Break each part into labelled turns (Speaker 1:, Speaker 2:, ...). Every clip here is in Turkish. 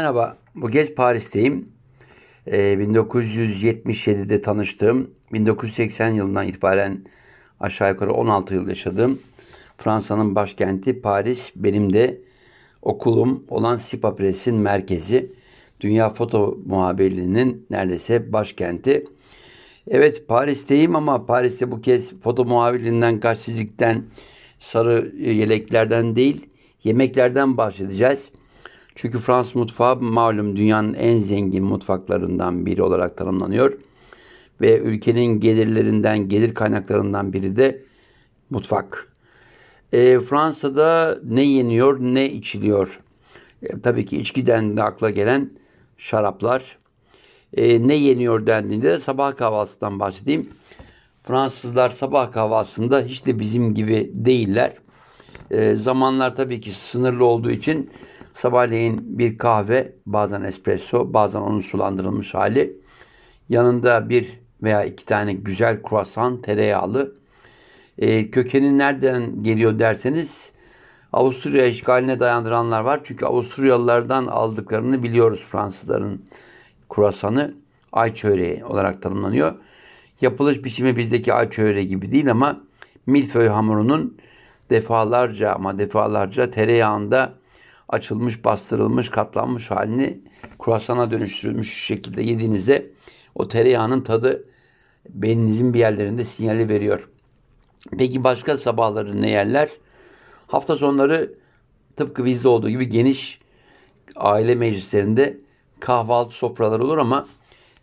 Speaker 1: Merhaba, bu kez Paris'teyim. Ee, 1977'de tanıştığım, 1980 yılından itibaren aşağı yukarı 16 yıl yaşadığım Fransa'nın başkenti Paris. Benim de okulum olan Sipa Press'in merkezi. Dünya Foto Muhabirliği'nin neredeyse başkenti. Evet Paris'teyim ama Paris'te bu kez foto muhabirliğinden, gazetecilikten, sarı yeleklerden değil, yemeklerden bahsedeceğiz. Çünkü Fransız mutfağı malum dünyanın en zengin mutfaklarından biri olarak tanımlanıyor. Ve ülkenin gelirlerinden, gelir kaynaklarından biri de mutfak. E, Fransa'da ne yeniyor, ne içiliyor? E, tabii ki içkiden de akla gelen şaraplar. E, ne yeniyor dendiğinde de sabah kahvaltısından bahsedeyim. Fransızlar sabah kahvaltısında hiç de bizim gibi değiller. E, zamanlar tabii ki sınırlı olduğu için Sabahleyin bir kahve, bazen espresso, bazen onun sulandırılmış hali. Yanında bir veya iki tane güzel kruasan tereyağlı. E, kökeni nereden geliyor derseniz Avusturya işgaline dayandıranlar var. Çünkü Avusturyalılardan aldıklarını biliyoruz Fransızların kruasanı. Ay çöreği olarak tanımlanıyor. Yapılış biçimi bizdeki ay çöreği gibi değil ama milföy hamurunun defalarca ama defalarca tereyağında açılmış, bastırılmış, katlanmış halini kurasana dönüştürülmüş şekilde yediğinizde o tereyağının tadı beyninizin bir yerlerinde sinyali veriyor. Peki başka sabahları ne yerler? Hafta sonları tıpkı bizde olduğu gibi geniş aile meclislerinde kahvaltı sofraları olur ama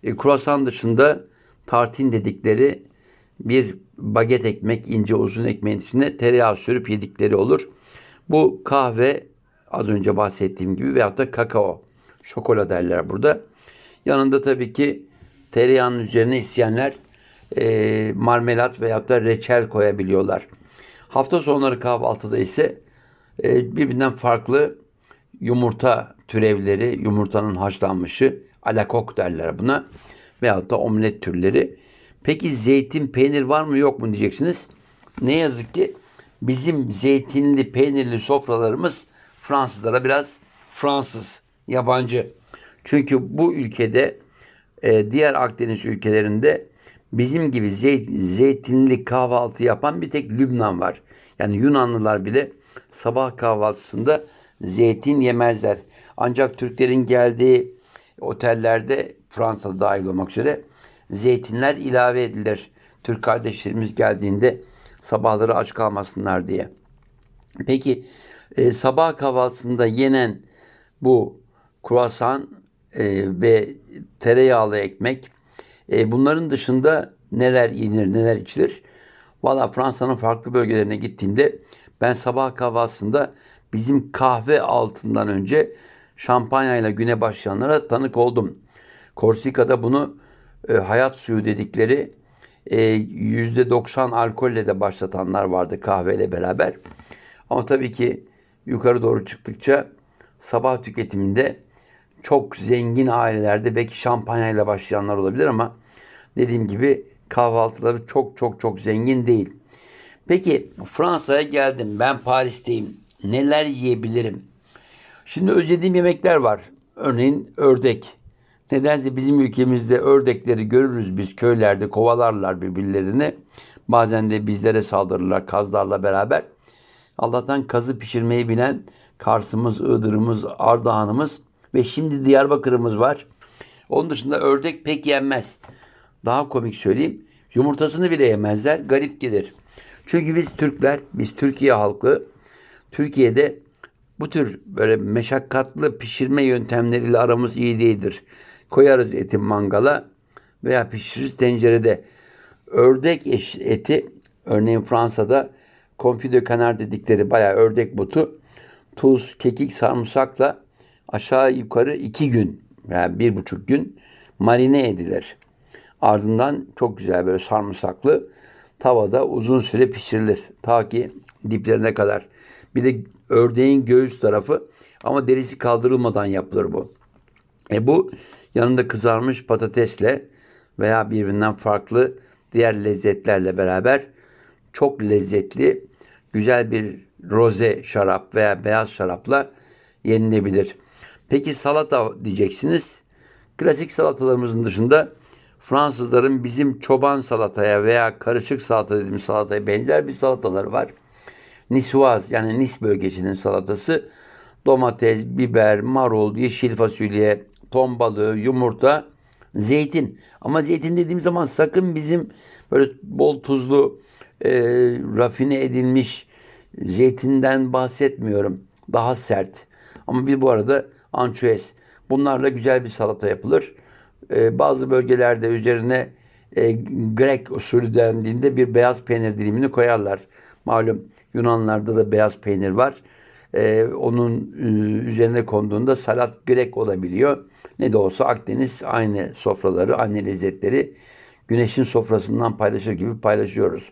Speaker 1: e, kruasan dışında tartin dedikleri bir baget ekmek, ince uzun ekmeğin içine tereyağı sürüp yedikleri olur. Bu kahve Az önce bahsettiğim gibi veyahut da kakao. Şokola derler burada. Yanında tabii ki tereyağının üzerine isteyenler e, marmelat veyahut da reçel koyabiliyorlar. Hafta sonları kahvaltıda ise e, birbirinden farklı yumurta türevleri, yumurtanın haşlanmışı, alakok derler buna veyahut da omlet türleri. Peki zeytin, peynir var mı yok mu diyeceksiniz. Ne yazık ki bizim zeytinli, peynirli sofralarımız Fransızlara biraz Fransız, yabancı. Çünkü bu ülkede e, diğer Akdeniz ülkelerinde bizim gibi zeyt, zeytinli kahvaltı yapan bir tek Lübnan var. Yani Yunanlılar bile sabah kahvaltısında zeytin yemezler. Ancak Türklerin geldiği otellerde Fransa'da dahil olmak üzere zeytinler ilave edilir. Türk kardeşlerimiz geldiğinde sabahları aç kalmasınlar diye. Peki e, sabah kahvaltısında yenen bu kruasan e, ve tereyağlı ekmek e, bunların dışında neler yenir neler içilir? Valla Fransa'nın farklı bölgelerine gittiğimde ben sabah kahvaltısında bizim kahve altından önce şampanyayla güne başlayanlara tanık oldum. Korsika'da bunu e, hayat suyu dedikleri e, %90 alkolle de başlatanlar vardı kahveyle beraber. Ama tabii ki yukarı doğru çıktıkça sabah tüketiminde çok zengin ailelerde belki şampanyayla başlayanlar olabilir ama dediğim gibi kahvaltıları çok çok çok zengin değil. Peki Fransa'ya geldim. Ben Paris'teyim. Neler yiyebilirim? Şimdi özlediğim yemekler var. Örneğin ördek. Nedense bizim ülkemizde ördekleri görürüz biz köylerde kovalarlar birbirlerini. Bazen de bizlere saldırırlar kazlarla beraber. Allah'tan kazı pişirmeyi bilen Kars'ımız, Iğdır'ımız, Ardahan'ımız ve şimdi Diyarbakır'ımız var. Onun dışında ördek pek yenmez. Daha komik söyleyeyim. Yumurtasını bile yemezler. Garip gelir. Çünkü biz Türkler, biz Türkiye halkı Türkiye'de bu tür böyle meşakkatlı pişirme yöntemleriyle aramız iyi değildir. Koyarız eti mangala veya pişiririz tencerede. Ördek eti örneğin Fransa'da konfi de kanar dedikleri bayağı ördek butu tuz, kekik, sarımsakla aşağı yukarı iki gün yani bir buçuk gün marine edilir. Ardından çok güzel böyle sarımsaklı tavada uzun süre pişirilir. Ta ki diplerine kadar. Bir de ördeğin göğüs tarafı ama derisi kaldırılmadan yapılır bu. E bu yanında kızarmış patatesle veya birbirinden farklı diğer lezzetlerle beraber çok lezzetli, güzel bir roze şarap veya beyaz şarapla yenilebilir. Peki salata diyeceksiniz. Klasik salatalarımızın dışında Fransızların bizim çoban salataya veya karışık salata dediğimiz salataya benzer bir salataları var. Niçoise yani Nis bölgesinin salatası. Domates, biber, marul, yeşil fasulye, ton balığı, yumurta, zeytin. Ama zeytin dediğim zaman sakın bizim böyle bol tuzlu, e, rafine edilmiş zeytinden bahsetmiyorum. Daha sert. Ama bir bu arada ançuez. Bunlarla güzel bir salata yapılır. E, bazı bölgelerde üzerine e, Grek usulü dendiğinde bir beyaz peynir dilimini koyarlar. Malum Yunanlarda da beyaz peynir var. E, onun e, üzerine konduğunda salat Grek olabiliyor. Ne de olsa Akdeniz aynı sofraları, aynı lezzetleri güneşin sofrasından paylaşır gibi paylaşıyoruz.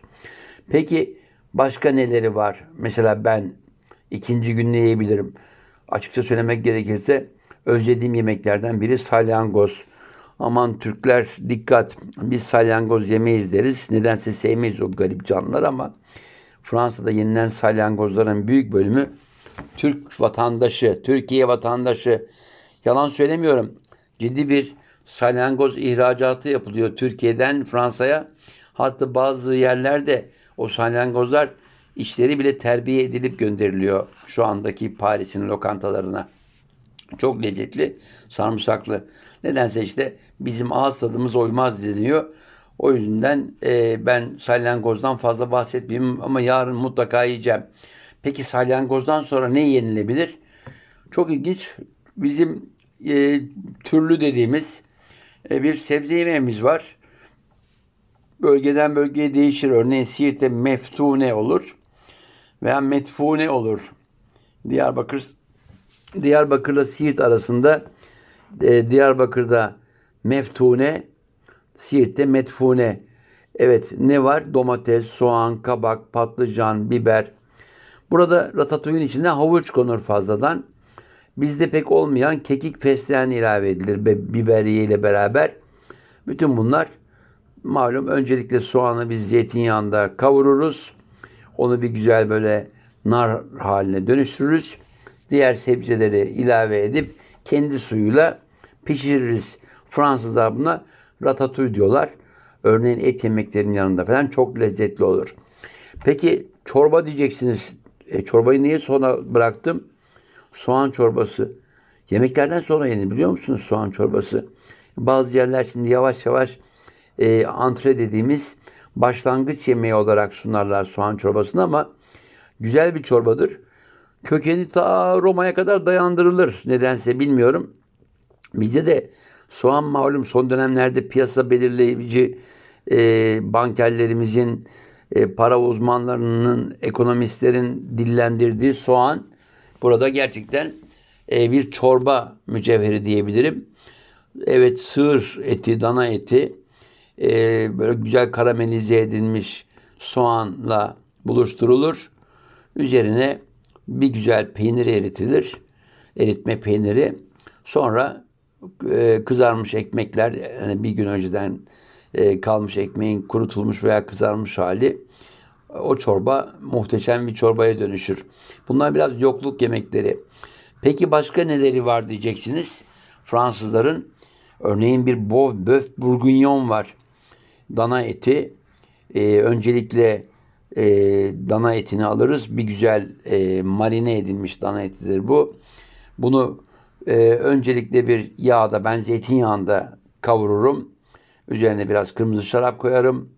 Speaker 1: Peki başka neleri var? Mesela ben ikinci gün ne yiyebilirim? Açıkça söylemek gerekirse özlediğim yemeklerden biri salyangoz. Aman Türkler dikkat biz salyangoz yemeyiz deriz. Nedense sevmeyiz o garip canlılar ama Fransa'da yenilen salyangozların büyük bölümü Türk vatandaşı, Türkiye vatandaşı. Yalan söylemiyorum. Ciddi bir salyangoz ihracatı yapılıyor Türkiye'den Fransa'ya. Hatta bazı yerlerde o salyangozlar işleri bile terbiye edilip gönderiliyor şu andaki Paris'in lokantalarına. Çok lezzetli, sarımsaklı. Nedense işte bizim ağız tadımız uymaz deniyor. O yüzden e, ben salyangozdan fazla bahsetmeyeyim ama yarın mutlaka yiyeceğim. Peki salyangozdan sonra ne yenilebilir? Çok ilginç. Bizim e, türlü dediğimiz bir sebze yemeğimiz var. Bölgeden bölgeye değişir. Örneğin Siirt'te meftune olur veya metfune olur. Diyarbakır Diyarbakır'la Siirt arasında e, Diyarbakır'da meftune, Siirt'te metfune. Evet ne var? Domates, soğan, kabak, patlıcan, biber. Burada ratatouille'in içine havuç konur fazladan. Bizde pek olmayan kekik fesleğen ilave edilir biberiye ile beraber. Bütün bunlar malum öncelikle soğanı biz zeytinyağında kavururuz. Onu bir güzel böyle nar haline dönüştürürüz. Diğer sebzeleri ilave edip kendi suyuyla pişiririz. Fransızlar buna ratatouille diyorlar. Örneğin et yemeklerinin yanında falan çok lezzetli olur. Peki çorba diyeceksiniz. E, çorbayı niye sona bıraktım? Soğan çorbası. Yemeklerden sonra yenir biliyor musunuz soğan çorbası? Bazı yerler şimdi yavaş yavaş e, antre dediğimiz başlangıç yemeği olarak sunarlar soğan çorbasını ama güzel bir çorbadır. Kökeni ta Roma'ya kadar dayandırılır. Nedense bilmiyorum. Bize de soğan malum son dönemlerde piyasa belirleyici e, bankerlerimizin, e, para uzmanlarının, ekonomistlerin dillendirdiği soğan burada gerçekten e, bir çorba mücevheri diyebilirim. Evet sığır eti, dana eti e, böyle güzel karamelize edilmiş soğanla buluşturulur. Üzerine bir güzel peynir eritilir. Eritme peyniri. Sonra e, kızarmış ekmekler yani bir gün önceden e, kalmış ekmeğin kurutulmuş veya kızarmış hali o çorba muhteşem bir çorbaya dönüşür. Bunlar biraz yokluk yemekleri. Peki başka neleri var diyeceksiniz. Fransızların örneğin bir böf bourguignon var. Dana eti. E, öncelikle e, dana etini alırız. Bir güzel e, marine edilmiş dana etidir bu. Bunu e, öncelikle bir yağda ben zeytinyağında kavururum. Üzerine biraz kırmızı şarap koyarım.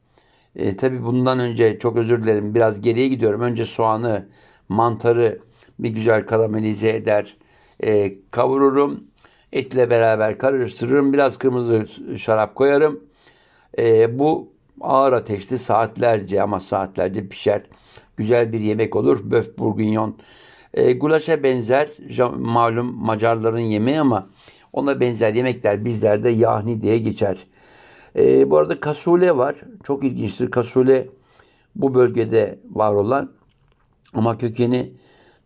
Speaker 1: E, tabii bundan önce çok özür dilerim biraz geriye gidiyorum. Önce soğanı, mantarı bir güzel karamelize eder. E, kavururum. Etle beraber karıştırırım. Biraz kırmızı şarap koyarım. E, bu ağır ateşli saatlerce ama saatlerce pişer. Güzel bir yemek olur. Böf bourguignon. E, gulaşa benzer malum Macarların yemeği ama ona benzer yemekler bizlerde yahni diye geçer. E, bu arada kasule var. Çok ilginçtir. Kasule bu bölgede var olan ama kökeni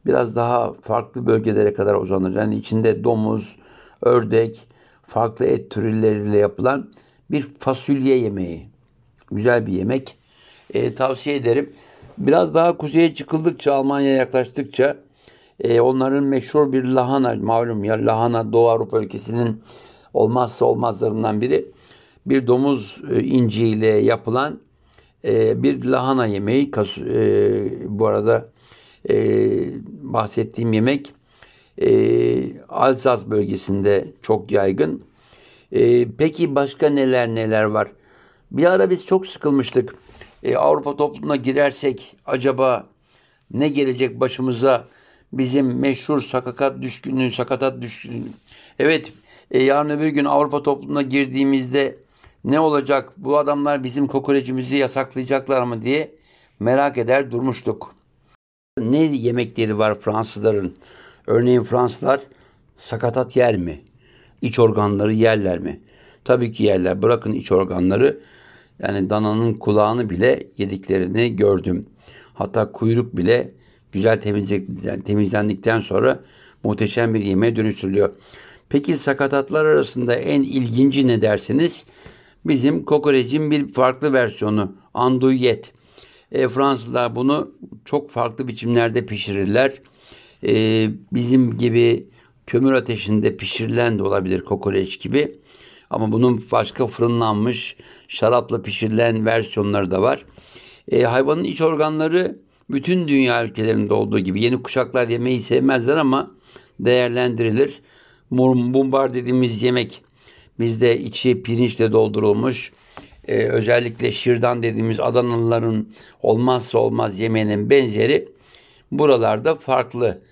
Speaker 1: biraz daha farklı bölgelere kadar uzanır. Yani içinde domuz, ördek, farklı et türleriyle yapılan bir fasulye yemeği. Güzel bir yemek. E, tavsiye ederim. Biraz daha kuzeye çıkıldıkça, Almanya'ya yaklaştıkça E, onların meşhur bir lahana malum ya lahana Doğu Avrupa ülkesinin olmazsa olmazlarından biri. Bir domuz e, inciğiyle yapılan e, bir lahana yemeği. E, bu arada bahsettiğim yemek e, Alsas bölgesinde çok yaygın. Peki başka neler neler var? Bir ara biz çok sıkılmıştık. Avrupa toplumuna girersek acaba ne gelecek başımıza? Bizim meşhur sakatat düşkünlüğü, sakatat düşkünlüğü. Evet, e, yarın öbür gün Avrupa toplumuna girdiğimizde ne olacak? Bu adamlar bizim kokoreçimizi yasaklayacaklar mı diye merak eder durmuştuk. Ne yemekleri var Fransızların? Örneğin Fransızlar sakatat yer mi? İç organları yerler mi? Tabii ki yerler. Bırakın iç organları. Yani dananın kulağını bile yediklerini gördüm. Hatta kuyruk bile güzel temizlendikten sonra muhteşem bir yemeğe dönüştürülüyor. Peki sakatatlar arasında en ilginci ne dersiniz? Bizim kokorecin bir farklı versiyonu andouillet. E, Fransızlar bunu çok farklı biçimlerde pişirirler. E, bizim gibi kömür ateşinde pişirilen de olabilir kokoreç gibi. Ama bunun başka fırınlanmış, şarapla pişirilen versiyonları da var. E, hayvanın iç organları bütün dünya ülkelerinde olduğu gibi yeni kuşaklar yemeği sevmezler ama değerlendirilir. Mumbar dediğimiz yemek bizde içi pirinçle doldurulmuş. Ee, özellikle şirdan dediğimiz Adanalıların olmazsa olmaz yemeğinin benzeri buralarda farklı.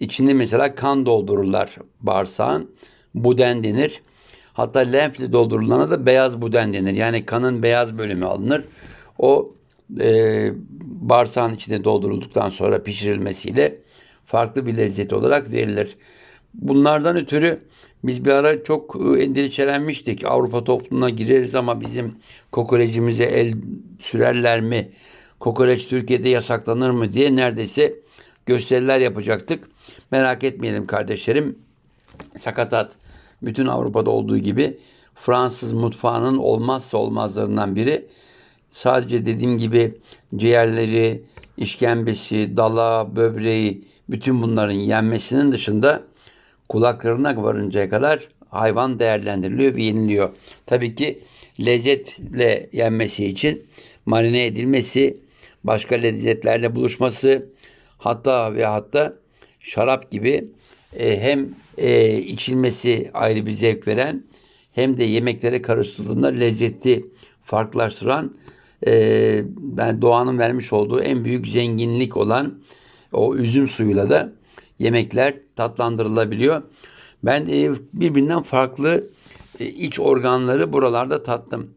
Speaker 1: İçinde mesela kan doldururlar bağırsağın. Buden denir. Hatta lenfle doldurulana da beyaz buden denir. Yani kanın beyaz bölümü alınır. O e, bağırsağın içine doldurulduktan sonra pişirilmesiyle farklı bir lezzet olarak verilir. Bunlardan ötürü biz bir ara çok e, endişelenmiştik. Avrupa toplumuna gireriz ama bizim kokorecimize el sürerler mi? Kokoreç Türkiye'de yasaklanır mı diye neredeyse gösteriler yapacaktık. Merak etmeyelim kardeşlerim. Sakatat bütün Avrupa'da olduğu gibi Fransız mutfağının olmazsa olmazlarından biri. Sadece dediğim gibi ciğerleri, işkembesi, dala, böbreği bütün bunların yenmesinin dışında kulaklarına varıncaya kadar hayvan değerlendiriliyor ve yeniliyor. Tabii ki lezzetle yenmesi için marine edilmesi, başka lezzetlerle buluşması, hatta ve hatta şarap gibi e, hem e, içilmesi ayrı bir zevk veren hem de yemeklere karıştırıldığında lezzetli farklılaştıran e, ben doğanın vermiş olduğu en büyük zenginlik olan o üzüm suyuyla da yemekler tatlandırılabiliyor. Ben e, birbirinden farklı e, iç organları buralarda tattım.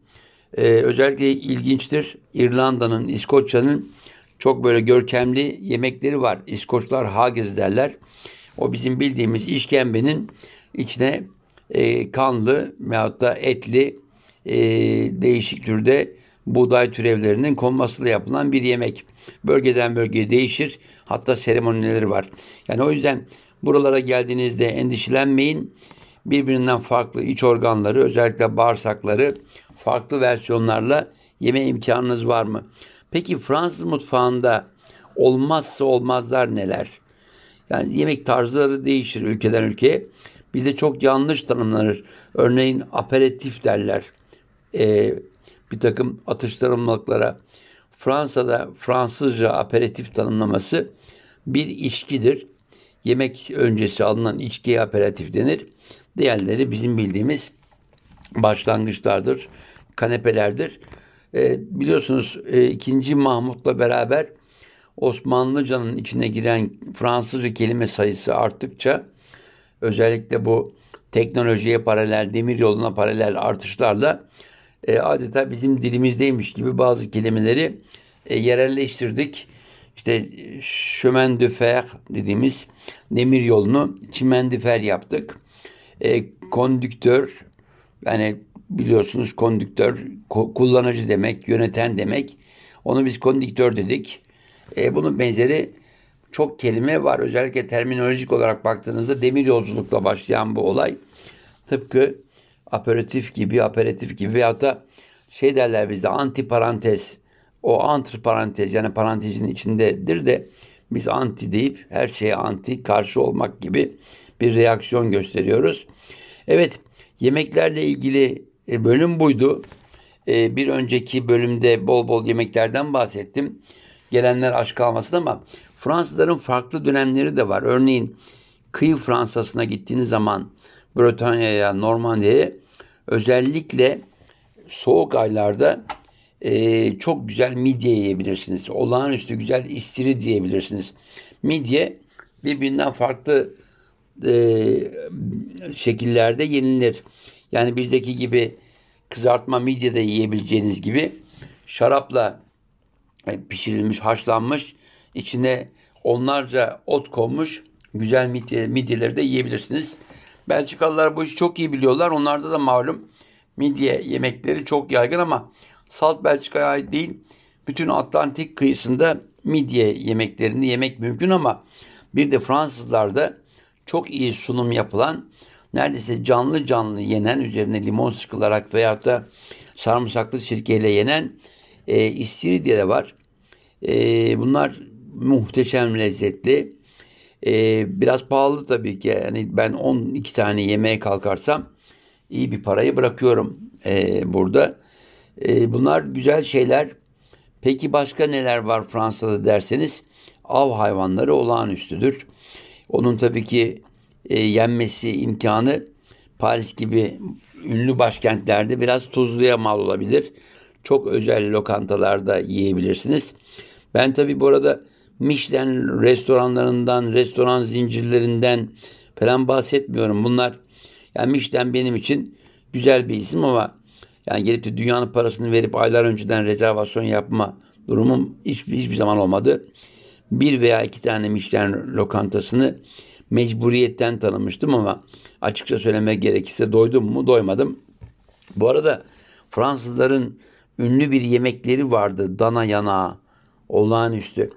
Speaker 1: E, özellikle ilginçtir İrlanda'nın, İskoçya'nın çok böyle görkemli yemekleri var. İskoçlar haggis derler. O bizim bildiğimiz işkembenin içine kanlı veyahut da etli değişik türde buğday türevlerinin konmasıyla yapılan bir yemek. Bölgeden bölgeye değişir. Hatta seremonileri var. Yani o yüzden buralara geldiğinizde endişelenmeyin. Birbirinden farklı iç organları özellikle bağırsakları farklı versiyonlarla yeme imkanınız var mı? Peki Fransız mutfağında olmazsa olmazlar neler? Yani yemek tarzları değişir ülkeden ülkeye. Bizde çok yanlış tanımlanır. Örneğin aperatif derler. Ee, bir takım atıştırmalıklara. Fransa'da Fransızca aperatif tanımlaması bir içkidir. Yemek öncesi alınan içkiye aperatif denir. Diğerleri bizim bildiğimiz başlangıçlardır, kanepelerdir. E, biliyorsunuz e, 2. Mahmut'la beraber Osmanlıcanın içine giren Fransızca kelime sayısı arttıkça özellikle bu teknolojiye paralel, demir yoluna paralel artışlarla e, adeta bizim dilimizdeymiş gibi bazı kelimeleri e, yerelleştirdik. İşte chemin de fer dediğimiz demir yolunu çimen fer yaptık. E, kondüktör yani biliyorsunuz kondüktör kullanıcı demek, yöneten demek. Onu biz kondüktör dedik. E, bunun benzeri çok kelime var. Özellikle terminolojik olarak baktığınızda demir yolculukla başlayan bu olay. Tıpkı aperatif gibi, aperatif gibi veyahut da şey derler bizde anti parantez. O antr parantez yani parantezin içindedir de biz anti deyip her şeye anti karşı olmak gibi bir reaksiyon gösteriyoruz. Evet yemeklerle ilgili e, bölüm buydu. E, bir önceki bölümde bol bol yemeklerden bahsettim. Gelenler aç kalmasın ama Fransızların farklı dönemleri de var. Örneğin kıyı Fransa'sına gittiğiniz zaman Bretanya'ya, Normandiya'ya özellikle soğuk aylarda e, çok güzel midye yiyebilirsiniz. Olağanüstü güzel istiri diyebilirsiniz. Midye birbirinden farklı e, şekillerde yenilir. Yani bizdeki gibi kızartma midye de yiyebileceğiniz gibi şarapla e, pişirilmiş, haşlanmış, içine onlarca ot konmuş güzel midye, midyeleri de yiyebilirsiniz. Belçikalılar bu işi çok iyi biliyorlar. Onlarda da malum midye yemekleri çok yaygın ama salt Belçika'ya ait değil. Bütün Atlantik kıyısında midye yemeklerini yemek mümkün ama bir de Fransızlarda çok iyi sunum yapılan neredeyse canlı canlı yenen üzerine limon sıkılarak veyahut da sarımsaklı sirkeyle yenen e, istiridye de var. E, bunlar muhteşem lezzetli. E, biraz pahalı tabii ki. Yani ben 12 tane yemeğe kalkarsam iyi bir parayı bırakıyorum e, burada. E, bunlar güzel şeyler. Peki başka neler var Fransa'da derseniz av hayvanları olağanüstüdür. Onun tabii ki e, yenmesi imkanı Paris gibi ünlü başkentlerde biraz tuzluya mal olabilir. Çok özel lokantalarda yiyebilirsiniz. Ben tabii bu arada Michelin restoranlarından, restoran zincirlerinden falan bahsetmiyorum. Bunlar yani Michelin benim için güzel bir isim ama yani gelip de dünyanın parasını verip aylar önceden rezervasyon yapma durumum hiçbir, hiçbir zaman olmadı. Bir veya iki tane Michelin lokantasını mecburiyetten tanımıştım ama açıkça söylemek gerekirse doydum mu doymadım. Bu arada Fransızların ünlü bir yemekleri vardı. Dana yanağı. Olağanüstü.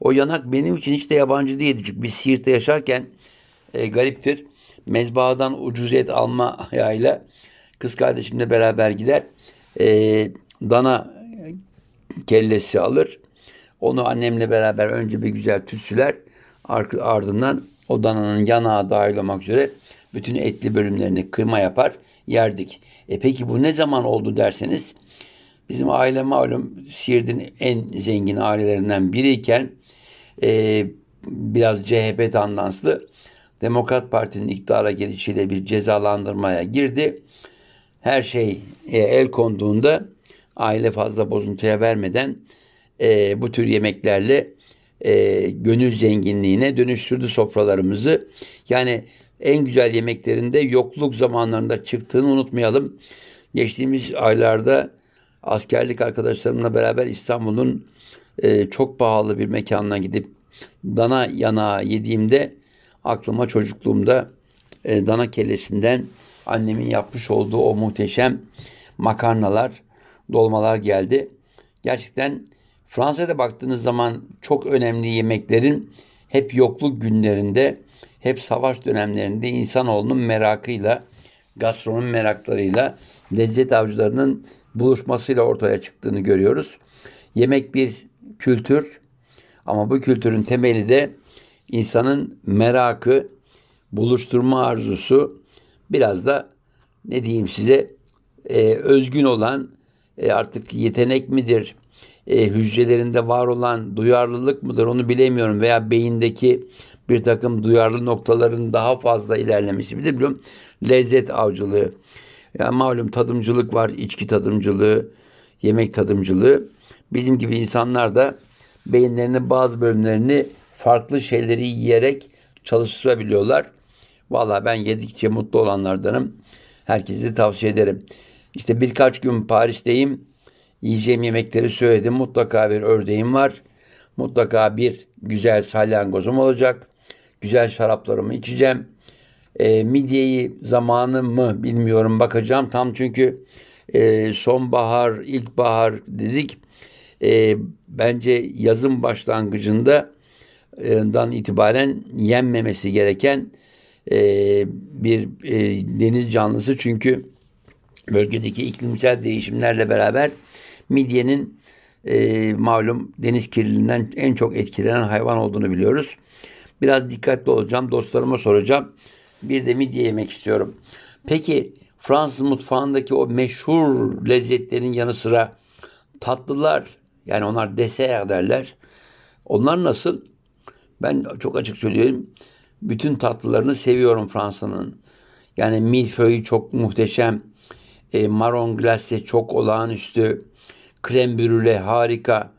Speaker 1: O yanak benim için hiç de yabancı değildi. Biz Siirt'te yaşarken e, gariptir. Mezbahadan ucuz et alma ayağıyla kız kardeşimle beraber gider. E, dana kellesi alır. Onu annemle beraber önce bir güzel tütsüler. Ardından o dananın yanağı dahil olmak üzere bütün etli bölümlerini kıyma yapar yerdik. E peki bu ne zaman oldu derseniz bizim aile malum Siirt'in en zengin ailelerinden biriyken e, biraz CHP tandanslı Demokrat Parti'nin iktidara gelişiyle bir cezalandırmaya girdi. Her şey e, el konduğunda aile fazla bozuntuya vermeden e, bu tür yemeklerle e, gönül zenginliğine dönüştürdü sofralarımızı. Yani en güzel yemeklerinde yokluk zamanlarında çıktığını unutmayalım. Geçtiğimiz aylarda askerlik arkadaşlarımla beraber İstanbul'un e, çok pahalı bir mekanına gidip dana yanağı yediğimde aklıma çocukluğumda e, dana kellesinden annemin yapmış olduğu o muhteşem makarnalar, dolmalar geldi. Gerçekten Fransa'da baktığınız zaman çok önemli yemeklerin hep yokluk günlerinde, hep savaş dönemlerinde insanoğlunun merakıyla, gastronomi meraklarıyla, lezzet avcılarının buluşmasıyla ortaya çıktığını görüyoruz. Yemek bir kültür ama bu kültürün temeli de insanın merakı, buluşturma arzusu, biraz da ne diyeyim size e, özgün olan e, artık yetenek midir, e, hücrelerinde var olan duyarlılık mıdır onu bilemiyorum veya beyindeki bir takım duyarlı noktaların daha fazla ilerlemesi bir de biliyorum lezzet avcılığı. Yani malum tadımcılık var, içki tadımcılığı, yemek tadımcılığı. Bizim gibi insanlar da beyinlerinin bazı bölümlerini farklı şeyleri yiyerek çalıştırabiliyorlar. Valla ben yedikçe mutlu olanlardanım. Herkese tavsiye ederim. İşte birkaç gün Paris'teyim. Yiyeceğim yemekleri söyledim. Mutlaka bir ördeğim var. Mutlaka bir güzel salyangozum olacak. Güzel şaraplarımı içeceğim. E, midyeyi zamanı mı bilmiyorum bakacağım. Tam çünkü e, sonbahar, ilkbahar dedik. E, bence yazın başlangıcında dan itibaren yenmemesi gereken e, bir e, deniz canlısı çünkü bölgedeki iklimsel değişimlerle beraber midyenin e, malum deniz kirliliğinden en çok etkilenen hayvan olduğunu biliyoruz. Biraz dikkatli olacağım. Dostlarıma soracağım. Bir de midye yemek istiyorum. Peki Fransız mutfağındaki o meşhur lezzetlerin yanı sıra tatlılar yani onlar dessert derler. Onlar nasıl? Ben çok açık söylüyorum. Bütün tatlılarını seviyorum Fransa'nın. Yani milföy çok muhteşem. E, marron glace çok olağanüstü. Krem brûlée harika.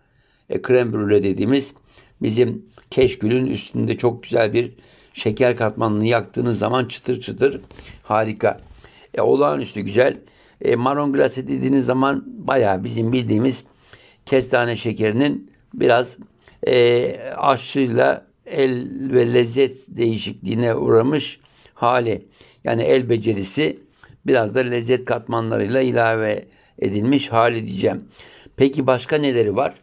Speaker 1: E, krem brûlée dediğimiz bizim keşkülün üstünde çok güzel bir şeker katmanını yaktığınız zaman çıtır çıtır harika. E, olağanüstü güzel. E, marron glace dediğiniz zaman bayağı bizim bildiğimiz kestane şekerinin biraz e, aşçıyla el ve lezzet değişikliğine uğramış hali. Yani el becerisi biraz da lezzet katmanlarıyla ilave edilmiş hali diyeceğim. Peki başka neleri var?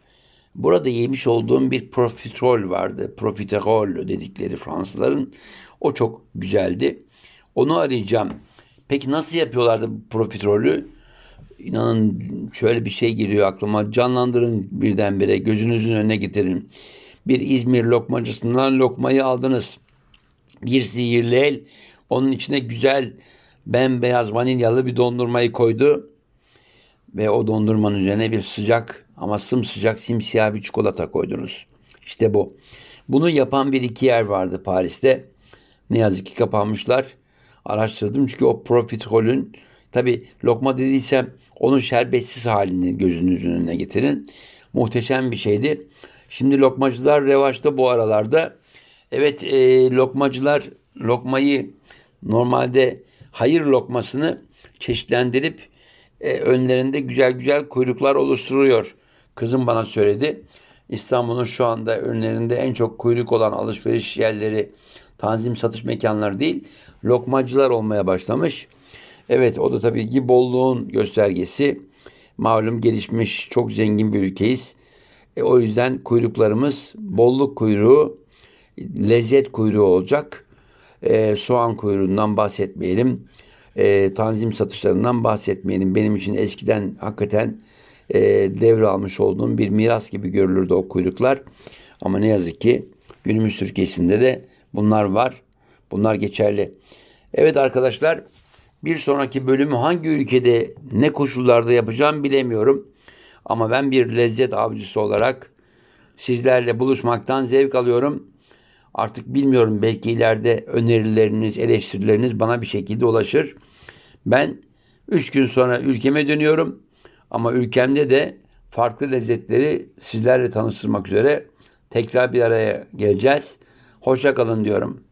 Speaker 1: Burada yemiş olduğum bir profiterol vardı. Profiterol dedikleri Fransızların. O çok güzeldi. Onu arayacağım. Peki nasıl yapıyorlardı profiterolü? İnanın şöyle bir şey geliyor aklıma. Canlandırın birdenbire. Gözünüzün önüne getirin. Bir İzmir lokmacısından lokmayı aldınız. Bir sihirli el onun içine güzel bembeyaz vanilyalı bir dondurmayı koydu. Ve o dondurmanın üzerine bir sıcak ama sımsıcak simsiyah bir çikolata koydunuz. İşte bu. Bunu yapan bir iki yer vardı Paris'te. Ne yazık ki kapanmışlar. Araştırdım çünkü o profiterolün tabi lokma dediysem onun şerbetsiz halini gözünüzün önüne getirin. Muhteşem bir şeydi. Şimdi lokmacılar revaçta bu aralarda. Evet e, lokmacılar lokmayı normalde hayır lokmasını çeşitlendirip e, önlerinde güzel güzel kuyruklar oluşturuyor. Kızım bana söyledi. İstanbul'un şu anda önlerinde en çok kuyruk olan alışveriş yerleri tanzim satış mekanları değil lokmacılar olmaya başlamış. Evet o da tabii ki bolluğun göstergesi. Malum gelişmiş çok zengin bir ülkeyiz. E, o yüzden kuyruklarımız bolluk kuyruğu, lezzet kuyruğu olacak. E, soğan kuyruğundan bahsetmeyelim. E, tanzim satışlarından bahsetmeyelim. Benim için eskiden hakikaten e, devralmış olduğum bir miras gibi görülürdü o kuyruklar. Ama ne yazık ki günümüz Türkiye'sinde de bunlar var. Bunlar geçerli. Evet arkadaşlar bir sonraki bölümü hangi ülkede ne koşullarda yapacağım bilemiyorum. Ama ben bir lezzet avcısı olarak sizlerle buluşmaktan zevk alıyorum. Artık bilmiyorum belki ileride önerileriniz, eleştirileriniz bana bir şekilde ulaşır. Ben 3 gün sonra ülkeme dönüyorum. Ama ülkemde de farklı lezzetleri sizlerle tanıştırmak üzere tekrar bir araya geleceğiz. Hoşça kalın diyorum.